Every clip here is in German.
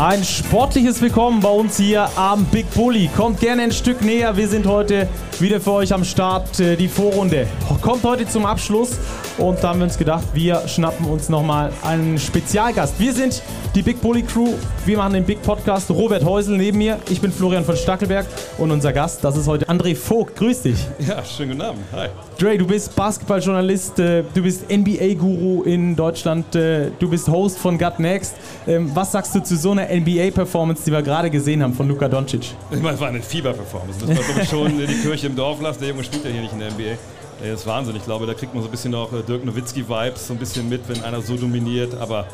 Ein sportliches Willkommen bei uns hier am Big Bully. Kommt gerne ein Stück näher. Wir sind heute wieder für euch am Start. Äh, die Vorrunde kommt heute zum Abschluss. Und da haben wir uns gedacht, wir schnappen uns nochmal einen Spezialgast. Wir sind die Big Bully Crew. Wir machen den Big Podcast. Robert Häusel neben mir. Ich bin Florian von Stackelberg. Und unser Gast, das ist heute André Vogt. Grüß dich. Ja, schönen guten Abend. Hi. Dre, du bist Basketballjournalist. äh, Du bist NBA-Guru in Deutschland. äh, Du bist Host von Gut Next. Ähm, Was sagst du zu so einer NBA-Performance, die wir gerade gesehen haben von Luka Doncic? Ich meine, es war eine Fieber-Performance. Das war schon die Kirche im Dorf lassen. Der Junge spielt ja hier nicht in der NBA. Der ist Wahnsinn. Ich glaube, da kriegt man so ein bisschen auch äh, Dirk Nowitzki-Vibes so ein bisschen mit, wenn einer so dominiert. Aber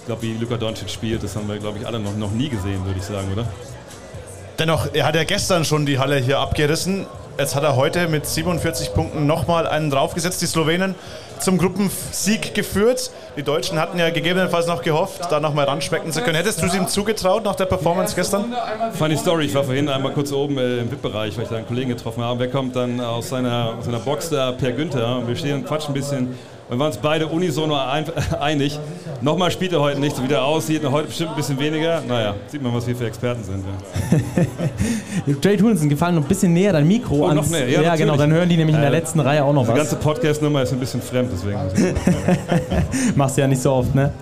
ich glaube, wie Luka Doncic spielt, das haben wir, glaube ich, alle noch, noch nie gesehen, würde ich sagen, oder? Dennoch, er hat ja gestern schon die Halle hier abgerissen. Jetzt hat er heute mit 47 Punkten nochmal einen draufgesetzt. Die Slowenen zum Gruppensieg geführt. Die Deutschen hatten ja gegebenenfalls noch gehofft, da nochmal ranschmecken zu können. Hättest du es ihm zugetraut nach der Performance gestern? Funny Story, ich war vorhin einmal kurz oben äh, im VIP-Bereich, weil ich da einen Kollegen getroffen habe. Wer kommt dann aus seiner, aus seiner Box da, Per Günther, und wir stehen und quatschen ein bisschen. Und wir waren uns beide unisono ein, einig. Nochmal spielt er heute nicht, so wie der aussieht. Heute bestimmt ein bisschen weniger. Naja, sieht man, was wir für Experten sind. Ja. Jay Tulinson, gefallen noch ein bisschen näher dein Mikro Oh, näher, ja, ja genau, dann hören die nämlich in der Äh, letzten Reihe auch noch Die was. ganze Podcast-Nummer ist ein bisschen fremd, deswegen. Machst du ja nicht so oft, ne?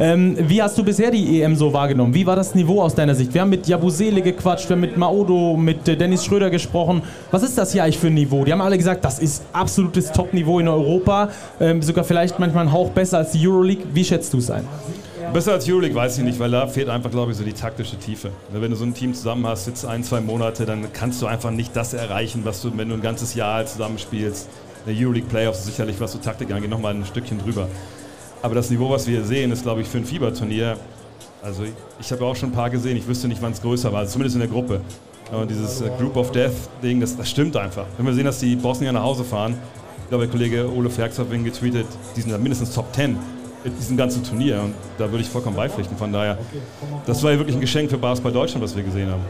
Ähm, wie hast du bisher die EM so wahrgenommen? Wie war das Niveau aus deiner Sicht? Wir haben mit Jabusele gequatscht, wir haben mit Maodo, mit äh, Dennis Schröder gesprochen. Was ist das hier eigentlich für ein Niveau? Die haben alle gesagt, das ist absolutes Top-Niveau in Europa. Ähm, sogar vielleicht manchmal ein Hauch besser als die Euroleague. Wie schätzt du es ein? Besser als Euroleague weiß ich nicht, weil da fehlt einfach, glaube ich, so die taktische Tiefe. Wenn du so ein Team zusammen hast, sitzt ein, zwei Monate, dann kannst du einfach nicht das erreichen, was du, wenn du ein ganzes Jahr zusammenspielst. Der Euroleague Playoffs sicherlich, was so Taktik angeht, nochmal ein Stückchen drüber. Aber das Niveau, was wir hier sehen, ist, glaube ich, für ein Fieberturnier. Also ich, habe auch schon ein paar gesehen, ich wüsste nicht, wann es größer war, also zumindest in der Gruppe. Und dieses äh, Group of Death-Ding, das, das stimmt einfach. Wenn wir sehen, dass die Bosnier nach Hause fahren, glaube, der Kollege Ole Ferks hat wegen getweetet, die sind da mindestens Top 10 in diesem ganzen Turnier. Und da würde ich vollkommen beipflichten. Von daher, das war ja wirklich ein Geschenk für Basketball Deutschland, was wir gesehen haben.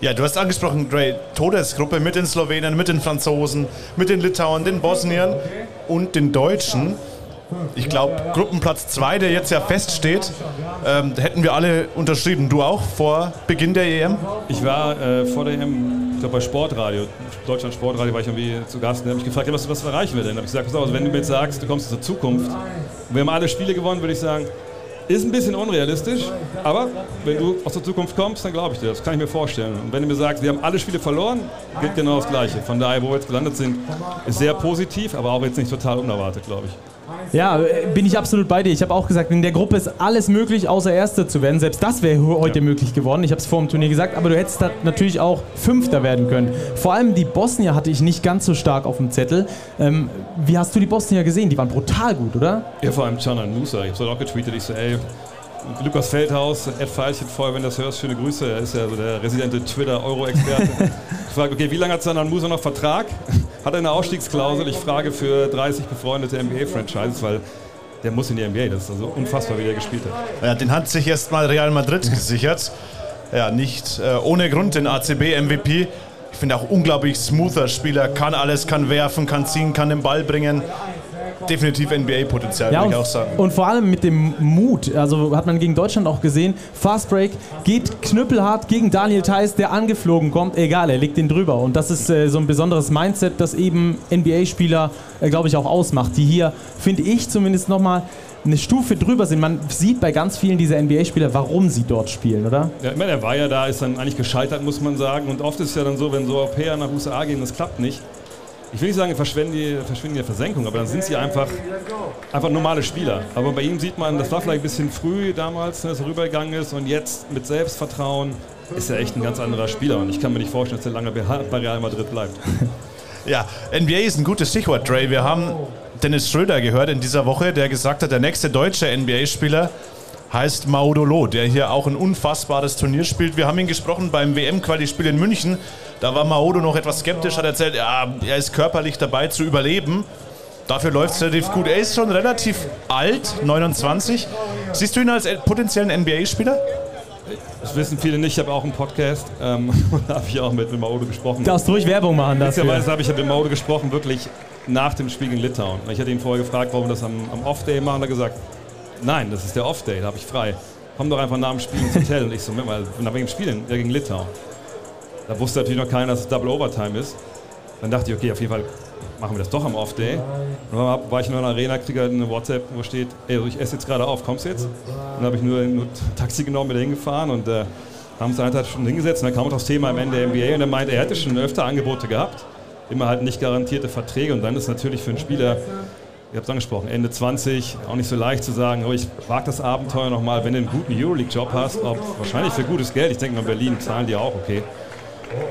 Ja, du hast angesprochen, Dre, Todesgruppe mit den Slowenen, mit den Franzosen, mit den Litauern, den Bosniern und den Deutschen. Ich glaube, Gruppenplatz 2, der jetzt ja feststeht, ähm, hätten wir alle unterschrieben. Du auch vor Beginn der EM? Ich war äh, vor der EM, ich glaube bei Sportradio, Deutschland Sportradio, war ich irgendwie zu Gast und habe mich gefragt, ja, was, was erreichen wir denn? Da habe ich gesagt, pass auf, wenn du mir jetzt sagst, du kommst zur Zukunft, und wir haben alle Spiele gewonnen, würde ich sagen, ist ein bisschen unrealistisch, aber wenn du aus der Zukunft kommst, dann glaube ich dir, das kann ich mir vorstellen. Und wenn du mir sagst, wir haben alle Spiele verloren, gilt genau das Gleiche. Von daher, wo wir jetzt gelandet sind, ist sehr positiv, aber auch jetzt nicht total unerwartet, glaube ich. Ja, äh, bin ich absolut bei dir. Ich habe auch gesagt, in der Gruppe ist alles möglich, außer Erster zu werden. Selbst das wäre heute möglich geworden. Ich habe es vor dem Turnier gesagt, aber du hättest natürlich auch Fünfter werden können. Vor allem die Bosnier hatte ich nicht ganz so stark auf dem Zettel. Ähm, wie hast du die Bosnier gesehen? Die waren brutal gut, oder? Ja, vor allem Canan Musa. Ich habe es auch getweetet. Ich so, ey, Lukas Feldhaus, Ed Feilchen vorher, wenn du das hörst, schöne Grüße. Er ist ja so der residente Twitter-Euro-Experte. ich frage, okay, wie lange hat Canan Musa noch Vertrag? Hat er eine Ausstiegsklausel? Ich frage für 30 befreundete NBA-Franchises, weil der muss in die NBA. Das ist also unfassbar, wie der gespielt hat. Ja, den hat sich erstmal Real Madrid gesichert. Ja, nicht äh, ohne Grund den ACB-MVP. Ich finde auch unglaublich smoother Spieler, kann alles, kann werfen, kann ziehen, kann den Ball bringen. Definitiv NBA-Potenzial, Ja, würde ich auch sagen. und vor allem mit dem Mut, also hat man gegen Deutschland auch gesehen, Fast Break geht knüppelhart gegen Daniel Theiss, der angeflogen kommt, egal, er legt ihn drüber. Und das ist äh, so ein besonderes Mindset, das eben NBA-Spieler, äh, glaube ich, auch ausmacht, die hier, finde ich zumindest nochmal eine Stufe drüber sind. Man sieht bei ganz vielen dieser NBA-Spieler, warum sie dort spielen, oder? Ja, ich meine, er war ja da, ist dann eigentlich gescheitert, muss man sagen. Und oft ist es ja dann so, wenn so Europäer nach USA gehen, das klappt nicht. Ich will nicht sagen, verschwinden in der Versenkung, aber dann sind sie einfach, einfach normale Spieler. Aber bei ihm sieht man, das war vielleicht ein bisschen früh damals, ne, dass er rübergegangen ist und jetzt mit Selbstvertrauen ist er echt ein ganz anderer Spieler. Und ich kann mir nicht vorstellen, dass er lange bei Real Madrid bleibt. Ja, NBA ist ein gutes Stichwort, Dre. Wir haben Dennis Schröder gehört in dieser Woche, der gesagt hat, der nächste deutsche NBA-Spieler heißt Maudolo, der hier auch ein unfassbares Turnier spielt. Wir haben ihn gesprochen beim WM-Quali-Spiel in München. Da war Maudo noch etwas skeptisch, hat erzählt, ja, er ist körperlich dabei zu überleben. Dafür läuft es relativ gut. Er ist schon relativ alt, 29. Siehst du ihn als potenziellen NBA-Spieler? Das wissen viele nicht, ich habe auch einen Podcast ähm, und da habe ich auch mit, mit Maude gesprochen. Du darfst ruhig Werbung machen dafür. Witzigerweise habe ich mit Maude gesprochen, wirklich nach dem Spiel gegen Litauen. Ich hatte ihn vorher gefragt, warum wir das am, am Off-Day machen. Er hat gesagt, nein, das ist der Off-Day, da habe ich frei. komm doch einfach nach dem Spiel ins Hotel. Und ich so, mal, nach welchem Spiel denn? Ja, gegen Litauen. Da wusste natürlich noch keiner, dass es Double Overtime ist. Dann dachte ich, okay, auf jeden Fall machen wir das doch am Off-Day. Und dann war ich in der Arena, kriege halt eine WhatsApp, wo steht, ey, also ich esse jetzt gerade auf, kommst jetzt? Und dann habe ich nur ein Taxi genommen, bin da hingefahren und äh, haben uns eineinhalb Stunden hingesetzt und dann kam auch das Thema am Ende der NBA und er meinte, er hätte schon öfter Angebote gehabt, immer halt nicht garantierte Verträge und dann ist natürlich für einen Spieler, ihr habt es angesprochen, Ende 20, auch nicht so leicht zu sagen, oh, ich wage das Abenteuer nochmal, wenn du einen guten Euroleague-Job hast, ob, wahrscheinlich für gutes Geld, ich denke mal Berlin zahlen die auch okay.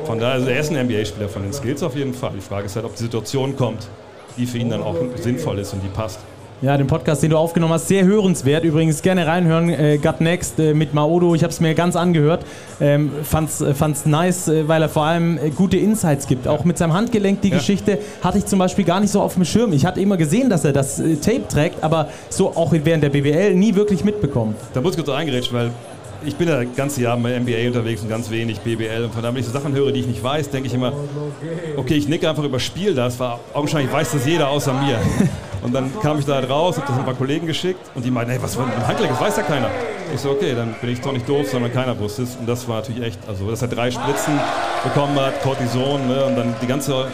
Von daher, also er ist ein NBA-Spieler von den Skills auf jeden Fall. Die Frage ist halt, ob die Situation kommt, die für ihn dann auch sinnvoll ist und die passt. Ja, den Podcast, den du aufgenommen hast, sehr hörenswert. Übrigens gerne reinhören. Äh, Gut Next äh, mit Maodo. Ich habe es mir ganz angehört. Ähm, fand's, äh, fand's nice, äh, weil er vor allem äh, gute Insights gibt. Auch mit seinem Handgelenk die ja. Geschichte hatte ich zum Beispiel gar nicht so auf dem Schirm. Ich hatte immer gesehen, dass er das äh, Tape trägt, aber so auch während der BWL nie wirklich mitbekommen. Da muss ich kurz eingerätscht, weil ich bin ja das ganze Jahr bei NBA unterwegs und ganz wenig BBL. Und von daher, wenn ich so Sachen höre, die ich nicht weiß, denke ich immer, okay, ich nicke einfach über Spiel das. War augenscheinlich weiß das jeder außer mir. Und dann kam ich da halt raus, habe das ein paar Kollegen geschickt und die meinten, hey, was war denn Handgelenk? Das weiß ja keiner. Ich so, okay, dann bin ich doch nicht doof, sondern keiner wusste es. Und das war natürlich echt, also dass er drei Spritzen bekommen hat, Cortison ne, und dann die ganze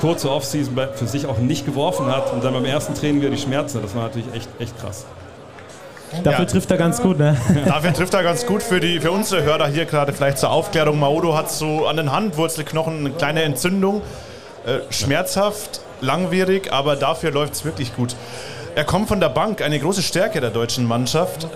kurze Offseason für sich auch nicht geworfen hat und dann beim ersten Training wieder die Schmerzen. Das war natürlich echt, echt krass. Dafür ja. trifft er ganz gut, ne? Dafür trifft er ganz gut für, die, für unsere Hörer hier gerade vielleicht zur Aufklärung. Maodo hat so an den Handwurzelknochen eine kleine Entzündung. Äh, schmerzhaft, langwierig, aber dafür läuft es wirklich gut. Er kommt von der Bank, eine große Stärke der deutschen Mannschaft.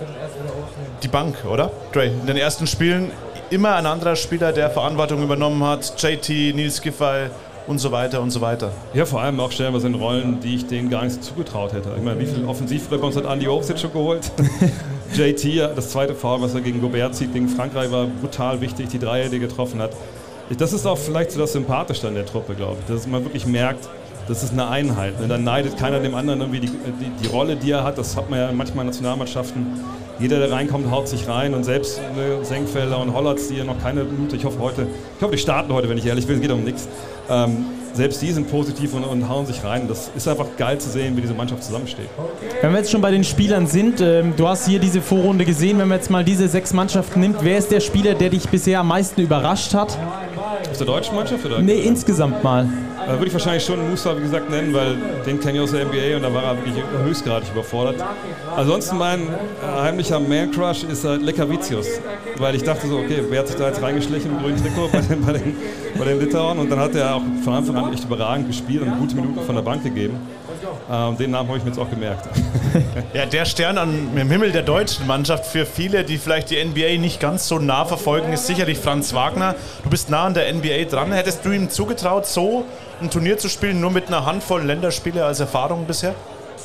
Die Bank, oder? Dre, in den ersten Spielen immer ein anderer Spieler, der Verantwortung übernommen hat. JT, Nils Giffey, und so weiter und so weiter. Ja, vor allem auch stellenweise in Rollen, die ich denen gar nicht zugetraut hätte. Ich meine, wie viel Offensivrebons hat Andy Obst jetzt schon geholt? JT, das zweite Foul, was er gegen Gobert zieht, gegen Frankreich, war brutal wichtig, die Dreier, die er getroffen hat. Das ist auch vielleicht so das Sympathischste an der Truppe, glaube ich, dass man wirklich merkt, das ist eine Einheit. Ne? Dann neidet keiner dem anderen irgendwie die, die, die, Rolle, die er hat. Das hat man ja manchmal in Nationalmannschaften. Jeder, der reinkommt, haut sich rein und selbst ne, Senkfelder und Hollatz, die ja noch keine Minute, ich hoffe heute, ich hoffe, die starten heute, wenn ich ehrlich bin, es geht um nichts. Ähm, selbst die sind positiv und, und, hauen sich rein. Das ist einfach geil zu sehen, wie diese Mannschaft zusammensteht. Wenn wir jetzt schon bei den Spielern sind, ähm, du hast hier diese Vorrunde gesehen, wenn man jetzt mal diese sechs Mannschaften nimmt, wer ist der Spieler, der dich bisher am meisten überrascht hat? Aus der deutschen Mannschaft? Oder? Nee, insgesamt mal. Da würde ich wahrscheinlich schon Musa, wie gesagt, nennen, weil den kenne ich aus der NBA und da war er wirklich höchstgradig überfordert. Ansonsten mein äh, heimlicher Man-Crush ist halt Lekavicius, weil ich dachte so, okay, wer hat sich da jetzt reingeschlichen im grünen Trikot bei den, bei den, bei den Litauern und dann hat er auch von Anfang an echt überragend gespielt und gute Minuten von der Bank gegeben. Ähm, den Namen habe ich mir jetzt auch gemerkt. Ja, der Stern an, im Himmel der deutschen Mannschaft für viele, die vielleicht die NBA nicht ganz so nah verfolgen, ist sicherlich Franz Wagner. Du bist nah an der NBA dran. Hättest du ihm zugetraut, so ein Turnier zu spielen, nur mit einer Handvoll Länderspiele als Erfahrung bisher?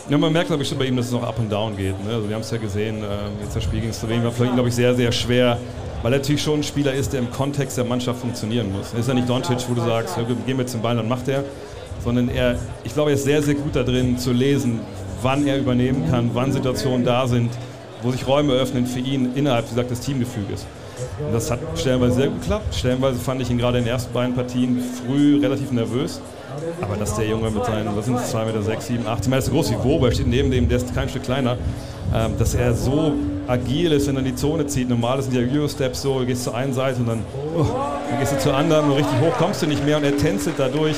Ja, man merkt, glaube ich, schon bei ihm, dass es noch up und down geht. Ne? Also wir haben es ja gesehen, äh, jetzt das Spiel gegen Slowenien war für ihn, glaube ich, sehr, sehr schwer, weil er natürlich schon ein Spieler ist, der im Kontext der Mannschaft funktionieren muss. Er ist ja nicht Doncic, wo du sagst, ja, gehen wir zum Ball, dann macht er. Sondern er, ich glaube, er ist sehr, sehr gut darin zu lesen, wann er übernehmen kann, wann Situationen da sind, wo sich Räume öffnen für ihn innerhalb, wie gesagt, des Teamgefüges. Und das hat stellenweise sehr gut geklappt. Stellenweise fand ich ihn gerade in den ersten beiden Partien früh relativ nervös. Aber dass der Junge mit seinen, was sind es, 2 Meter, 6, 7, 8, ich meine, ist so groß wie Boba, steht neben dem, der ist kein Stück kleiner, ähm, dass er so agil ist, wenn er in die Zone zieht. Normal sind ja Euro-Steps so, du gehst zur einen Seite und dann, oh, dann gehst du zur anderen und richtig hoch kommst du nicht mehr und er tänzelt dadurch.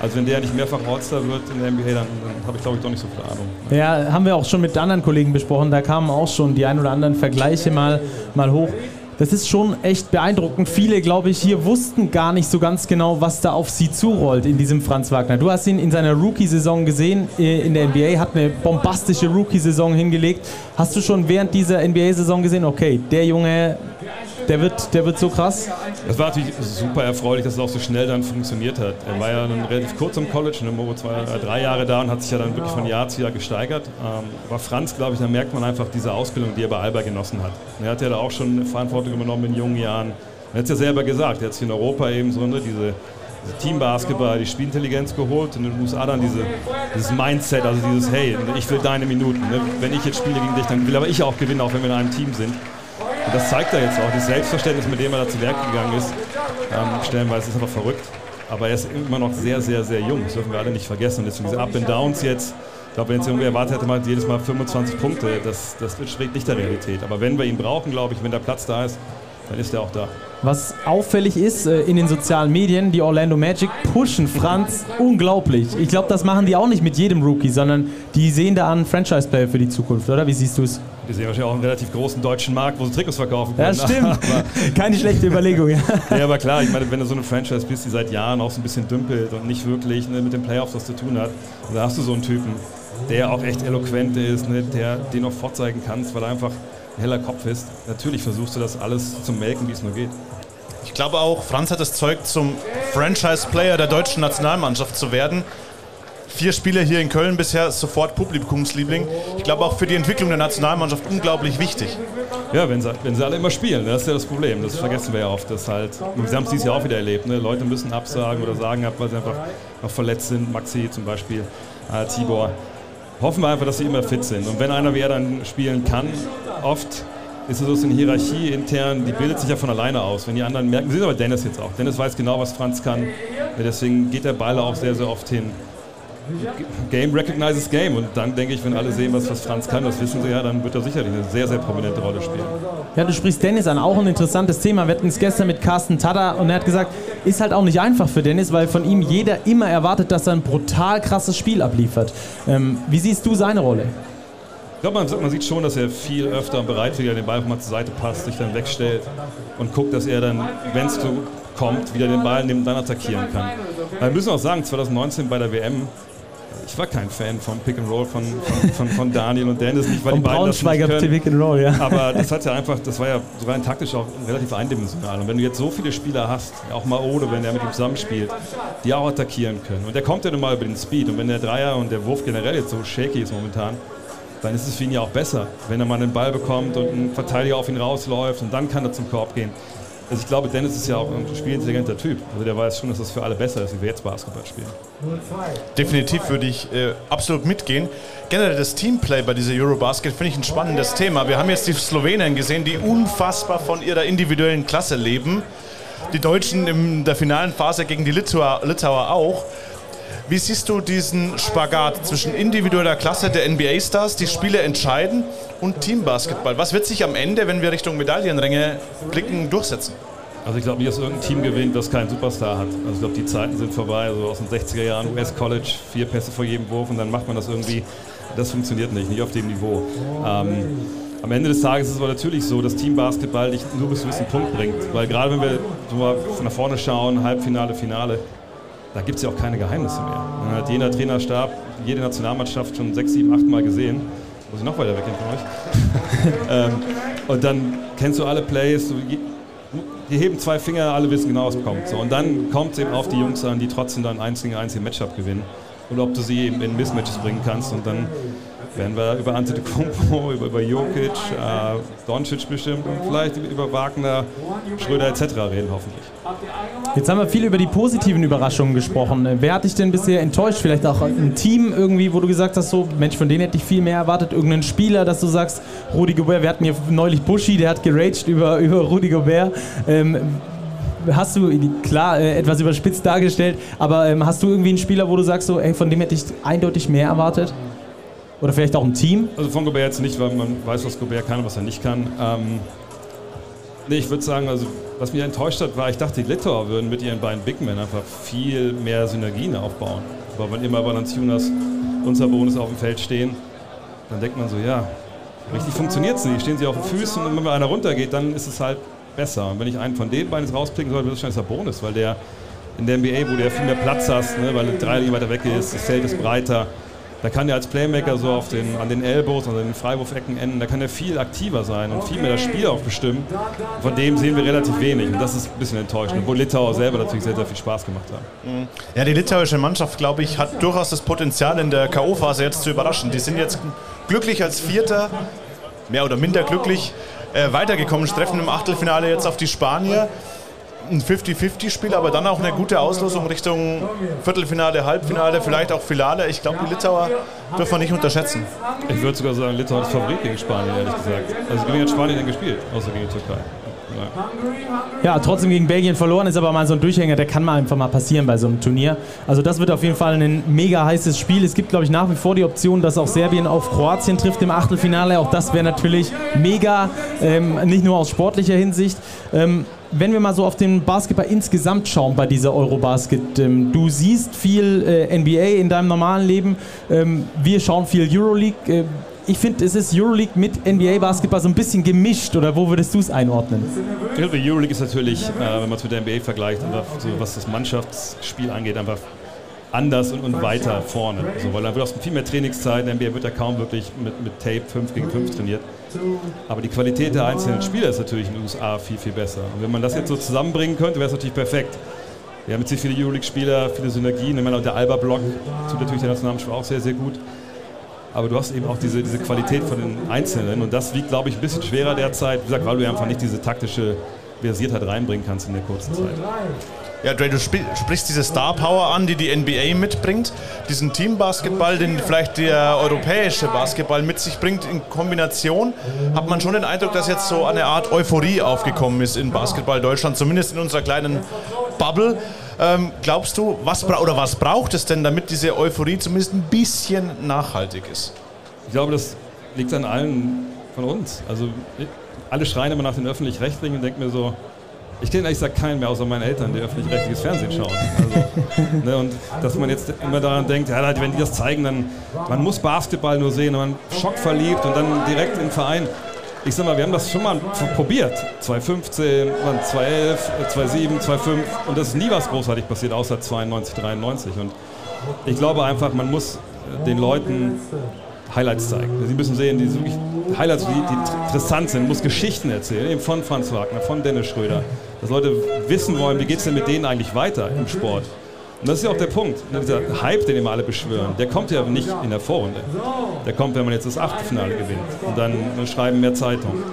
Also wenn der nicht mehrfach All-Star wird in der NBA, dann, dann habe ich glaube ich doch nicht so viel Ahnung. Ja, haben wir auch schon mit anderen Kollegen besprochen. Da kamen auch schon die ein oder anderen Vergleiche mal, mal hoch. Das ist schon echt beeindruckend. Viele, glaube ich, hier wussten gar nicht so ganz genau, was da auf sie zurollt in diesem Franz Wagner. Du hast ihn in seiner Rookie-Saison gesehen äh, in der NBA, hat eine bombastische Rookie-Saison hingelegt. Hast du schon während dieser NBA-Saison gesehen, okay, der Junge, der wird, der wird so krass. Es war natürlich super erfreulich, dass es auch so schnell dann funktioniert hat. Er war ja dann relativ kurz im College, nur zwei, drei Jahre da und hat sich ja dann wirklich von Jahr zu Jahr gesteigert. Ähm, aber Franz, glaube ich, da merkt man einfach diese Ausbildung, die er bei Alba genossen hat. Er hat ja da auch schon Verantwortung übernommen in jungen Jahren. Er hat es ja selber gesagt, er hat sich in Europa eben so ne, diese, diese Teambasketball, die Spielintelligenz geholt und in den USA dann diese, dieses Mindset, also dieses, hey, ich will deine Minuten. Ne? Wenn ich jetzt spiele gegen dich, dann will aber ich auch gewinnen, auch wenn wir in einem Team sind. Und das zeigt er jetzt auch, das Selbstverständnis, mit dem er da zu Werk gegangen ist. Ähm, stellenweise ist einfach verrückt. Aber er ist immer noch sehr, sehr, sehr jung. Das dürfen wir alle nicht vergessen. Und deswegen diese Up and Downs jetzt, glaube, wenn es irgendwie erwartet hätte, man jedes Mal 25 Punkte, das, das entspricht nicht der Realität. Aber wenn wir ihn brauchen, glaube ich, wenn der Platz da ist, dann ist er auch da. Was auffällig ist äh, in den sozialen Medien, die Orlando Magic pushen Franz unglaublich. Ich glaube, das machen die auch nicht mit jedem Rookie, sondern die sehen da an Franchise-Player für die Zukunft, oder? Wie siehst du es? Die sehen wahrscheinlich auch einen relativ großen deutschen Markt, wo sie Trikots verkaufen können. Ja, stimmt. Keine schlechte Überlegung. Ja. ja, aber klar, ich meine, wenn du so eine Franchise bist, die seit Jahren auch so ein bisschen dümpelt und nicht wirklich ne, mit den Playoffs was zu tun hat, da hast du so einen Typen, der auch echt eloquent ist, ne, der den auch vorzeigen kannst, weil er einfach heller Kopf ist. Natürlich versuchst du das alles zu melken, wie es nur geht. Ich glaube auch, Franz hat das Zeug zum Franchise-Player der deutschen Nationalmannschaft zu werden. Vier Spieler hier in Köln bisher sofort Publikumsliebling. Ich glaube auch für die Entwicklung der Nationalmannschaft unglaublich wichtig. Ja, wenn sie, wenn sie alle immer spielen, das ist ja das Problem. Das vergessen wir ja oft. Das halt, wir haben es dieses Jahr auch wieder erlebt. Ne? Leute müssen absagen oder sagen ab, weil sie einfach noch verletzt sind. Maxi zum Beispiel, äh, Tibor. Hoffen wir einfach, dass sie immer fit sind. Und wenn einer wie er dann spielen kann, oft ist es so eine Hierarchie intern, die bildet sich ja von alleine aus. Wenn die anderen merken, wir sehen aber Dennis jetzt auch. Dennis weiß genau, was Franz kann. Deswegen geht der Ball auch sehr, sehr oft hin. Game recognizes Game. Und dann denke ich, wenn alle sehen, was, was Franz kann, das wissen sie ja, dann wird er sicherlich eine sehr, sehr prominente Rolle spielen. Ja, du sprichst Dennis an, auch ein interessantes Thema. Wir hatten es gestern mit Carsten Tada und er hat gesagt, ist halt auch nicht einfach für Dennis, weil von ihm jeder immer erwartet, dass er ein brutal krasses Spiel abliefert. Ähm, wie siehst du seine Rolle? Ich glaube, man, man, sieht schon, dass er viel öfter bereitwilliger den Ball mal zur Seite passt, sich dann wegstellt und guckt, dass er dann, wenn es kommt, wieder den Ball nimmt und dann attackieren kann. Wir müssen auch sagen, 2019 bei der WM, ich war kein Fan vom Pick and Roll von, von, von, von Daniel und Dennis, nicht weil die beiden das nicht können. Pick and Roll, ja. Aber das hat ja einfach, das war ja so rein taktisch auch relativ eindimensional. Und wenn du jetzt so viele Spieler hast, auch mal Ode, wenn der mit ihm zusammenspielt, die auch attackieren können. Und der kommt ja nun mal über den Speed. Und wenn der Dreier und der Wurf generell jetzt so shaky ist momentan, dann ist es für ihn ja auch besser, wenn er mal einen Ball bekommt und ein Verteidiger auf ihn rausläuft und dann kann er zum Korb gehen. Also ich glaube, Dennis ist ja auch ein spielintelligenter Typ. Also der weiß schon, dass das für alle besser ist, wie wir jetzt Basketball spielen. Definitiv würde ich äh, absolut mitgehen. Generell das Teamplay bei dieser Eurobasket finde ich ein spannendes Thema. Wir haben jetzt die Slowenen gesehen, die unfassbar von ihrer individuellen Klasse leben. Die Deutschen in der finalen Phase gegen die Litauer, Litauer auch. Wie siehst du diesen Spagat zwischen individueller Klasse der NBA-Stars, die Spiele entscheiden, und Teambasketball? Was wird sich am Ende, wenn wir Richtung Medaillenränge blicken, durchsetzen? Also ich glaube nicht, dass irgendein Team gewinnt, das keinen Superstar hat. Also ich glaube, die Zeiten sind vorbei. Also aus den 60er Jahren US College, vier Pässe vor jedem Wurf und dann macht man das irgendwie. Das funktioniert nicht, nicht auf dem Niveau. Ähm, am Ende des Tages ist es aber natürlich so, dass Teambasketball dich nur bis zu einem Punkt bringt. Weil gerade wenn wir so mal nach vorne schauen, Halbfinale, Finale, da gibt es ja auch keine Geheimnisse mehr. Man hat jeder Trainerstab, jede Nationalmannschaft schon sechs, sieben, acht Mal gesehen. Muss ich noch weiter weggehen von euch? ähm, und dann kennst du alle Plays, die heben zwei Finger, alle wissen genau, was kommt. So, und dann kommt es eben auf die Jungs an, die trotzdem dann ein gegen eins Matchup gewinnen. Und ob du sie eben in Mismatches bringen kannst. Und dann werden wir über Antetokounmpo, über, über Jokic, äh, Doncic bestimmt und vielleicht über Wagner, Schröder etc. reden hoffentlich. Jetzt haben wir viel über die positiven Überraschungen gesprochen. Wer hat dich denn bisher enttäuscht? Vielleicht auch ein Team irgendwie, wo du gesagt hast, so Mensch, von denen hätte ich viel mehr erwartet. Irgendeinen Spieler, dass du sagst, Rudi Gobert, wir hatten hier neulich Buschi, der hat geraged über, über Rudi Gobert. Ähm, hast du, klar, äh, etwas überspitzt dargestellt, aber ähm, hast du irgendwie einen Spieler, wo du sagst, so, ey, von dem hätte ich eindeutig mehr erwartet? Oder vielleicht auch ein Team? Also von Gobert jetzt nicht, weil man weiß, was Gobert kann und was er nicht kann. Ähm, nee, ich würde sagen, also was mich enttäuscht hat, war, ich dachte, die Litauer würden mit ihren beiden Big Men einfach viel mehr Synergien aufbauen. Aber wenn immer Valanciunas und Sabonis auf dem Feld stehen, dann denkt man so, ja, richtig funktioniert es nicht. Stehen sie auf den Füßen und wenn mal einer runtergeht, dann ist es halt besser. Und wenn ich einen von den beiden rauspicken soll, wird es wahrscheinlich Sabonis, weil der in der NBA, wo ja viel mehr Platz hast, ne, weil der drei Linie weiter weg ist, das Feld ist breiter, da kann er als Playmaker so auf den, an den Elbows, an den Freiwurfecken enden, da kann er viel aktiver sein und viel mehr das Spiel aufbestimmen. Von dem sehen wir relativ wenig und das ist ein bisschen enttäuschend, obwohl Litauer selber natürlich sehr, sehr viel Spaß gemacht haben. Mhm. Ja, die litauische Mannschaft, glaube ich, hat durchaus das Potenzial in der K.O.-Phase jetzt zu überraschen. Die sind jetzt glücklich als Vierter, mehr oder minder glücklich, äh, weitergekommen, treffen im Achtelfinale jetzt auf die Spanier ein 50-50-Spiel, aber dann auch eine gute Auslosung Richtung Viertelfinale, Halbfinale, vielleicht auch Finale. Ich glaube, die Litauer dürfen wir nicht unterschätzen. Ich würde sogar sagen, Litauen ist Favorit gegen Spanien, ehrlich gesagt. Also gegen Spanien denn gespielt, außer gegen die Türkei. Ja, trotzdem gegen Belgien verloren ist aber mal so ein Durchhänger, der kann mal einfach mal passieren bei so einem Turnier. Also das wird auf jeden Fall ein mega heißes Spiel. Es gibt, glaube ich, nach wie vor die Option, dass auch Serbien auf Kroatien trifft im Achtelfinale. Auch das wäre natürlich mega, ähm, nicht nur aus sportlicher Hinsicht. Ähm, wenn wir mal so auf den Basketball insgesamt schauen bei dieser Eurobasket, ähm, du siehst viel äh, NBA in deinem normalen Leben, ähm, wir schauen viel Euroleague. Äh, ich finde, es ist Euroleague mit NBA-Basketball so ein bisschen gemischt, oder wo würdest du es einordnen? Ich glaube, Euroleague ist natürlich, äh, wenn man es mit der NBA vergleicht, einfach so, was das Mannschaftsspiel angeht, einfach anders und, und weiter vorne. Also, weil dann wird auch viel mehr Trainingszeit. In der NBA wird ja kaum wirklich mit, mit Tape 5 gegen 5 trainiert. Aber die Qualität der einzelnen Spieler ist natürlich in den USA viel, viel besser. Und wenn man das jetzt so zusammenbringen könnte, wäre es natürlich perfekt. Wir haben jetzt hier viele Euroleague-Spieler, viele Synergien. Ich der Alba-Block tut natürlich der Nationalmannschaft auch sehr, sehr gut. Aber du hast eben auch diese, diese Qualität von den Einzelnen und das wiegt, glaube ich, ein bisschen schwerer derzeit, wie gesagt, weil du einfach nicht diese taktische Versiertheit reinbringen kannst in der kurzen Zeit. Ja, Dre, du sprichst diese Star Power an, die die NBA mitbringt. Diesen Teambasketball, den vielleicht der europäische Basketball mit sich bringt, in Kombination hat man schon den Eindruck, dass jetzt so eine Art Euphorie aufgekommen ist in Basketball Deutschland, zumindest in unserer kleinen Bubble. Ähm, glaubst du, was, oder was braucht es denn, damit diese Euphorie zumindest ein bisschen nachhaltig ist? Ich glaube, das liegt an allen von uns. Also alle schreien immer nach den Öffentlich-Rechtlichen und denken mir so, ich kenne ehrlich gesagt keinen mehr außer meinen Eltern, die öffentlich-rechtliches Fernsehen schauen. Also, ne, und dass man jetzt immer daran denkt, ja, wenn die das zeigen, dann man muss Basketball nur sehen, und man schockverliebt und dann direkt im Verein. Ich sag mal, wir haben das schon mal probiert. 2015, 2011, 2007, 2005 und das ist nie was großartig passiert, außer 92, 93. Und ich glaube einfach, man muss den Leuten Highlights zeigen. Sie müssen sehen, die wirklich Highlights, die, die interessant sind, muss Geschichten erzählen, eben von Franz Wagner, von Dennis Schröder, dass Leute wissen wollen, wie geht es denn mit denen eigentlich weiter im Sport. Und das ist ja auch der Punkt. Ne, dieser Hype, den immer alle beschwören, der kommt ja nicht in der Vorrunde. Der kommt, wenn man jetzt das Achtelfinale gewinnt. Und dann, schreiben mehr Zeitungen.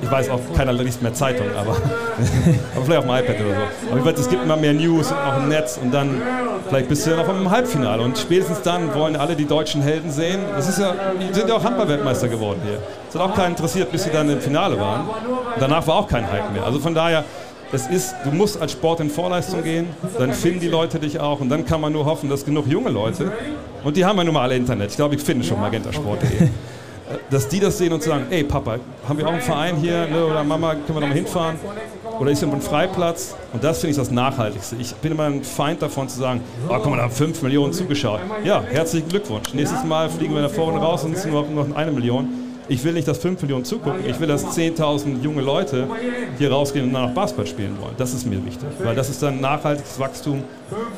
Ich weiß auch, keiner liest mehr Zeitungen, aber, aber vielleicht auf dem iPad oder so. Aber ich weiß, es gibt immer mehr News, auch im Netz und dann vielleicht bist du ja noch im Halbfinale. Und spätestens dann wollen alle die deutschen Helden sehen. Das ist ja, die sind ja auch Handball-Weltmeister geworden hier. Es hat auch keinen interessiert, bis sie dann im Finale waren. Und danach war auch kein Hype mehr. Also von daher, es ist, du musst als Sport in Vorleistung gehen, dann finden die Leute dich auch und dann kann man nur hoffen, dass genug junge Leute, und die haben ja nun mal alle Internet, ich glaube, ich finde schon magentasport.de, dass die das sehen und sagen, ey Papa, haben wir auch einen Verein hier ne, oder Mama, können wir da mal hinfahren? Oder ist hier ein Freiplatz? Und das finde ich das Nachhaltigste. Ich bin immer ein Feind davon zu sagen, oh guck mal, da haben 5 Millionen zugeschaut. Ja, herzlichen Glückwunsch. Nächstes Mal fliegen wir da vorne raus und sind nur noch eine Million. Ich will nicht, dass 5 Millionen zugucken. Ich will, dass 10.000 junge Leute hier rausgehen und dann noch Basketball spielen wollen. Das ist mir wichtig, weil das ist dann nachhaltiges Wachstum,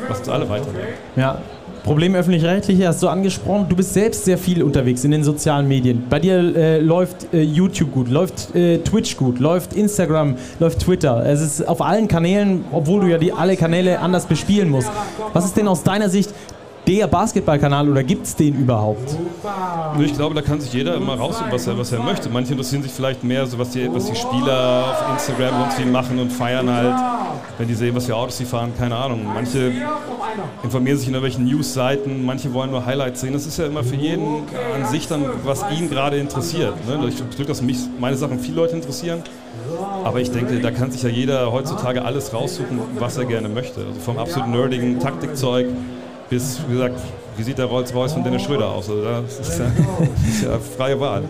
was uns alle weiterbringt. Ja. Problem öffentlich-rechtliche hast du angesprochen. Du bist selbst sehr viel unterwegs in den sozialen Medien. Bei dir äh, läuft äh, YouTube gut, läuft äh, Twitch gut, läuft Instagram, läuft Twitter. Es ist auf allen Kanälen, obwohl du ja die alle Kanäle anders bespielen musst. Was ist denn aus deiner Sicht der Basketballkanal oder gibt es den überhaupt? Ich glaube, da kann sich jeder immer raussuchen, was er, was er möchte. Manche interessieren sich vielleicht mehr, so was, die, was die Spieler auf Instagram irgendwie machen und feiern halt, wenn die sehen, was für Autos sie fahren, keine Ahnung. Manche informieren sich in irgendwelchen News-Seiten, manche wollen nur Highlights sehen. Das ist ja immer für jeden an sich dann, was ihn gerade interessiert. Ne? Ich Glück, dass mich meine Sachen viele Leute interessieren. Aber ich denke, da kann sich ja jeder heutzutage alles raussuchen, was er gerne möchte. Also vom absolut nerdigen Taktikzeug bis, wie gesagt, wie sieht der Rolls-Royce von Dennis Schröder aus? Also das ist ja, das ist ja freie Wahl.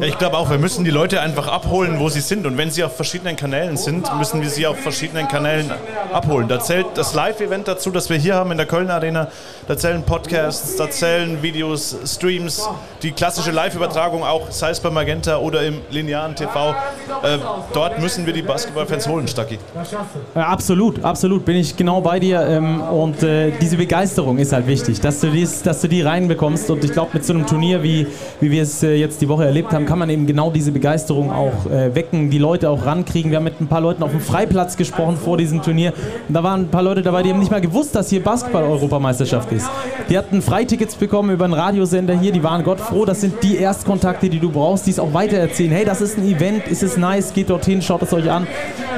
Ja, ich glaube auch, wir müssen die Leute einfach abholen, wo sie sind. Und wenn sie auf verschiedenen Kanälen sind, müssen wir sie auf verschiedenen Kanälen abholen. Da zählt das Live-Event dazu, das wir hier haben in der Kölner Arena. Da zählen Podcasts, da zählen Videos, Streams, die klassische Live-Übertragung auch, sei es bei Magenta oder im linearen TV. Äh, dort müssen wir die Basketballfans holen, Stacki. Ja, absolut, absolut. Bin ich genau bei dir. Ähm, und äh, diese Begeisterung ist halt wichtig, dass du, dies, dass du die reinbekommst. Und ich glaube, mit so einem Turnier, wie, wie wir es äh, jetzt die Woche erlebt haben, kann man eben genau diese Begeisterung auch äh, wecken, die Leute auch rankriegen. Wir haben mit ein paar Leuten auf dem Freiplatz gesprochen vor diesem Turnier. Und da waren ein paar Leute dabei, die haben nicht mal gewusst, dass hier Basketball-Europameisterschaft ist. Die hatten Freitickets bekommen über einen Radiosender hier, die waren Gott froh. Das sind die Erstkontakte, die du brauchst, die es auch weitererzählen. Hey, das ist ein Event, ist es nice, geht dorthin, schaut es euch an.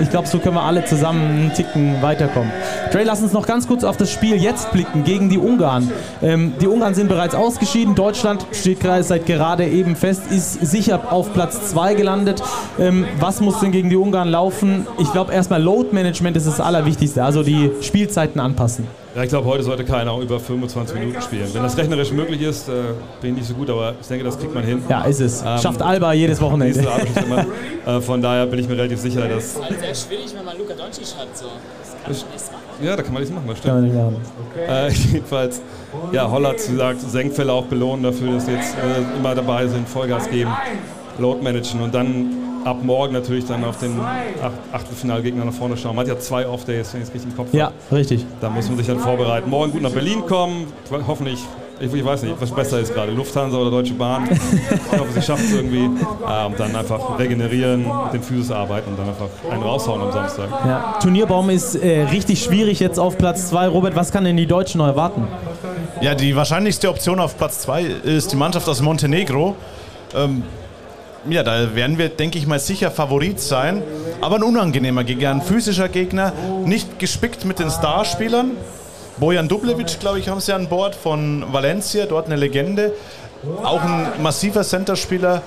Ich glaube, so können wir alle zusammen einen Ticken weiterkommen. Dre, lass uns noch ganz kurz auf das Spiel jetzt blicken gegen die Ungarn. Ähm, die Ungarn sind bereits ausgeschieden. Deutschland steht seit gerade eben fest, ist sicher auf Platz 2 gelandet. Ähm, was muss denn gegen die Ungarn laufen? Ich glaube erstmal Load Management ist das Allerwichtigste, also die Spielzeiten anpassen. Ja, ich glaube, heute sollte keiner über 25 Minuten spielen. Wenn das rechnerisch möglich ist, äh, bin ich nicht so gut, aber ich denke, das kriegt man hin. Ja, ist es. Ähm, Schafft Alba jedes Wochenende. Immer, äh, von daher bin ich mir relativ sicher, dass. Das ist halt sehr schwierig, wenn man Luka Doncic hat. So. Das kann man nichts machen. Ja, da kann man nichts machen, das stimmt. Kann man nicht machen. Äh, jedenfalls, ja, Holland sagt, Senkfälle auch belohnen dafür, dass sie jetzt äh, immer dabei sind, Vollgas geben, Load managen und dann ab morgen natürlich dann auf den Achtelfinalgegner nach vorne schauen. Man hat ja zwei Off-Days, wenn ich es richtig im Kopf habe. Ja, richtig. Da muss man sich dann vorbereiten. Morgen gut nach Berlin kommen, hoffentlich ich, ich, weiß nicht, was besser ist gerade, Lufthansa oder Deutsche Bahn. ich hoffe, sie schafft es irgendwie. Äh, und dann einfach regenerieren, mit den Physis arbeiten und dann einfach einen raushauen am Samstag. Ja. Turnierbaum ist äh, richtig schwierig jetzt auf Platz 2. Robert, was kann denn die Deutschen noch erwarten? Ja, die wahrscheinlichste Option auf Platz 2 ist die Mannschaft aus Montenegro. Ähm, ja, da werden wir, denke ich mal, sicher Favorit sein. Aber ein unangenehmer Gegner, ein physischer Gegner, nicht gespickt mit den Starspielern. Bojan Dublevic, glaube ich, haben sie an Bord von Valencia, dort eine Legende. Auch ein massiver Centerspieler.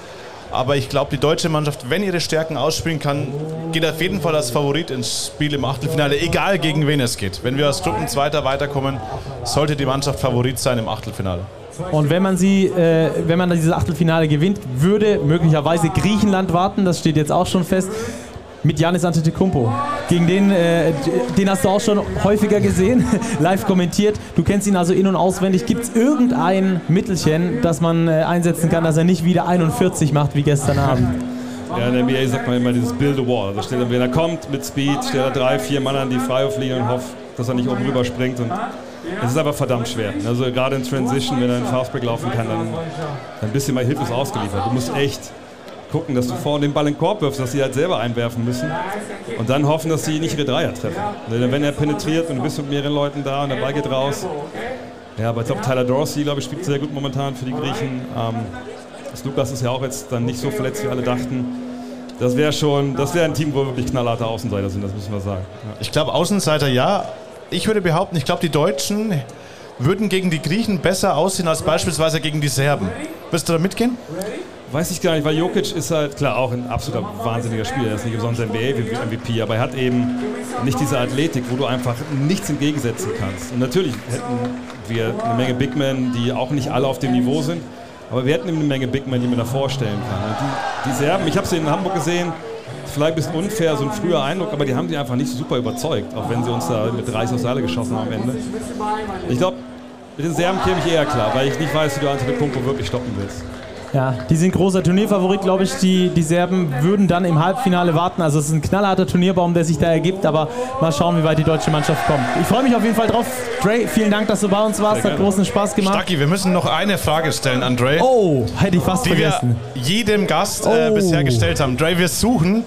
Aber ich glaube, die deutsche Mannschaft, wenn ihre Stärken ausspielen kann, geht auf jeden Fall als Favorit ins Spiel im Achtelfinale, egal gegen wen es geht. Wenn wir als Gruppenzweiter weiterkommen, sollte die Mannschaft Favorit sein im Achtelfinale. Und wenn man sie, äh, wenn man dieses Achtelfinale gewinnt, würde möglicherweise Griechenland warten, das steht jetzt auch schon fest, mit Janis Antetokounmpo. Gegen den, äh, den hast du auch schon häufiger gesehen, live kommentiert. Du kennst ihn also in- und auswendig. Gibt es irgendein Mittelchen, das man äh, einsetzen kann, dass er nicht wieder 41 macht wie gestern Abend? Ja, in der NBA sagt man immer dieses Build a Wall. Also stellt er, wenn er kommt mit Speed, stellt er drei, vier Mann an, die frei aufliegen und hofft, dass er nicht oben rüber springt. Und es ist aber verdammt schwer. Also gerade in Transition, wenn er einen Fastbreak laufen kann, dann, dann bist du mal hilflos ausgeliefert. Du musst echt gucken, dass du vorne den Ball in den Korb wirfst, dass sie halt selber einwerfen müssen und dann hoffen, dass sie nicht ihre Dreier treffen. Wenn er penetriert und du bist mit mehreren Leuten da und der Ball geht raus. Ja, aber ich glaube, Tyler Dorsey, glaube ich, spielt sehr gut momentan für die Griechen. Ähm, das Lukas ist ja auch jetzt dann nicht so verletzt, wie alle dachten. Das wäre schon, das wäre ein Team, wo wirklich knallharte Außenseiter sind, das müssen wir sagen. Ja. Ich glaube, Außenseiter ja, ich würde behaupten, ich glaube, die Deutschen würden gegen die Griechen besser aussehen als beispielsweise gegen die Serben. Wirst du da mitgehen? Weiß ich gar nicht, weil Jokic ist halt klar auch ein absoluter wahnsinniger Spieler. Er ist nicht umsonst NBA-MVP, aber er hat eben nicht diese Athletik, wo du einfach nichts entgegensetzen kannst. Und natürlich hätten wir eine Menge Big Men, die auch nicht alle auf dem Niveau sind, aber wir hätten eben eine Menge Big Men, die man da vorstellen kann. Die, die Serben, ich habe sie in Hamburg gesehen, vielleicht ein bisschen unfair, so ein früher Eindruck, aber die haben sie einfach nicht so super überzeugt, auch wenn sie uns da mit 30 aus Seile geschossen haben am Ende. Ich glaube, mit den Serben käme ich eher klar, weil ich nicht weiß, wie du Antetokounmpo wirklich stoppen willst. Ja, die sind großer Turnierfavorit, glaube ich. Die, die Serben würden dann im Halbfinale warten. Also es ist ein knallharter Turnierbaum, der sich da ergibt. Aber mal schauen, wie weit die deutsche Mannschaft kommt. Ich freue mich auf jeden Fall drauf. Dre, vielen Dank, dass du bei uns warst. Hat großen Spaß gemacht. Stacki, wir müssen noch eine Frage stellen an Dre. Oh, hätte ich fast die vergessen. wir jedem Gast äh, oh. bisher gestellt haben. Dre, wir suchen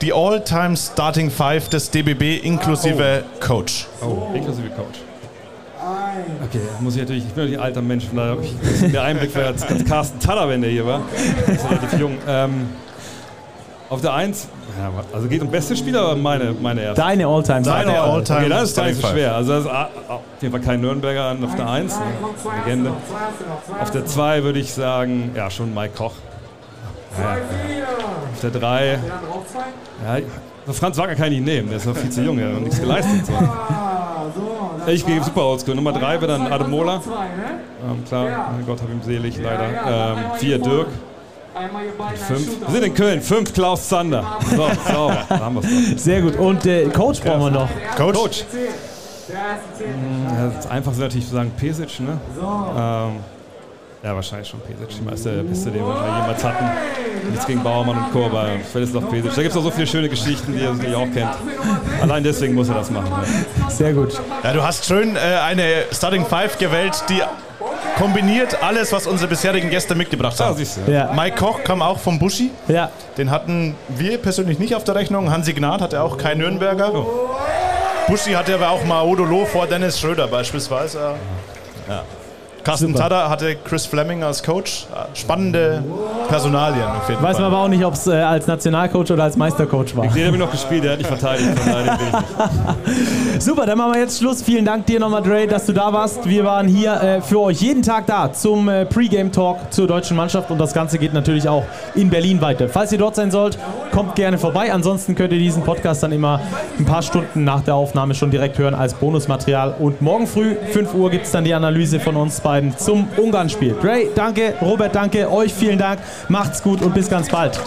die All-Time Starting Five des DBB inklusive oh. Coach. Oh, inklusive Coach. Okay, muss ich natürlich, ich bin natürlich ein alter Mensch, von daher ich mehr Einblick für als, als Carsten Taller, wenn der hier war. Das ist relativ jung. Ähm, auf der 1, ja, also geht um beste Spieler oder meine, meine erste? Deine Alltime. Deine Alltime. Okay, das ist gar nicht so schwer. Also das ist auf jeden Fall kein Nürnberger auf der 1, Legende. Auf der 2 würde ich sagen, ja, schon Mike Koch. Ja, ja. Auf der 3, ja, Franz Wagner kann ich nicht nehmen, der ist noch viel zu jung, der hat noch nichts geleistet. So. Ich gehe super oldschool. Nummer 3 wäre dann Ademola. Ähm, klar, mein Gott, hab ihm selig leider. Ähm, vier Dirk. Fünf. Wir sind in Köln. Fünf Klaus Zander. So, sauber. Da haben wir's Sehr gut. Und äh, Coach brauchen wir noch. Coach? Coach. Ja, das Einfachste natürlich zu sagen Pesic, ne? Ähm, ja, wahrscheinlich schon Pesic. Die meiste Beste, den wir wahrscheinlich jemals hatten. Nichts gegen Bauermann und Co., aber Svetislav Pesic. Da gibt es noch so viele schöne Geschichten, die ihr sicherlich auch kennt. Allein deswegen muss er das machen. Ja. Sehr gut. Ja, du hast schön äh, eine Starting Five gewählt, die kombiniert alles, was unsere bisherigen Gäste mitgebracht haben. Ja, ja. Mike Koch kam auch vom Buschi. Ja. Den hatten wir persönlich nicht auf der Rechnung. Hansi Gnad hatte auch kein Nürnberger. Oh. Buschi hatte aber auch Maodo Loh vor Dennis Schröder beispielsweise. Ja. Carsten Super. Tada hatte Chris Fleming als Coach. Spannende Personalien auf jeden Weiß man Fall. aber auch nicht, ob es äh, als Nationalcoach oder als Meistercoach war. Den habe ich noch gespielt, der hat nicht verteidigt. Super, dann machen wir jetzt Schluss. Vielen Dank dir nochmal, Dre, dass du da warst. Wir waren hier äh, für euch jeden Tag da zum äh, Pre-Game-Talk zur deutschen Mannschaft und das Ganze geht natürlich auch in Berlin weiter. Falls ihr dort sein sollt, kommt gerne vorbei. Ansonsten könnt ihr diesen Podcast dann immer ein paar Stunden nach der Aufnahme schon direkt hören als Bonusmaterial. Und morgen früh, 5 Uhr, gibt es dann die Analyse von uns beiden zum Ungarn-Spiel. Dre, danke. Robert, danke. Euch vielen Dank. Macht's gut und bis ganz bald.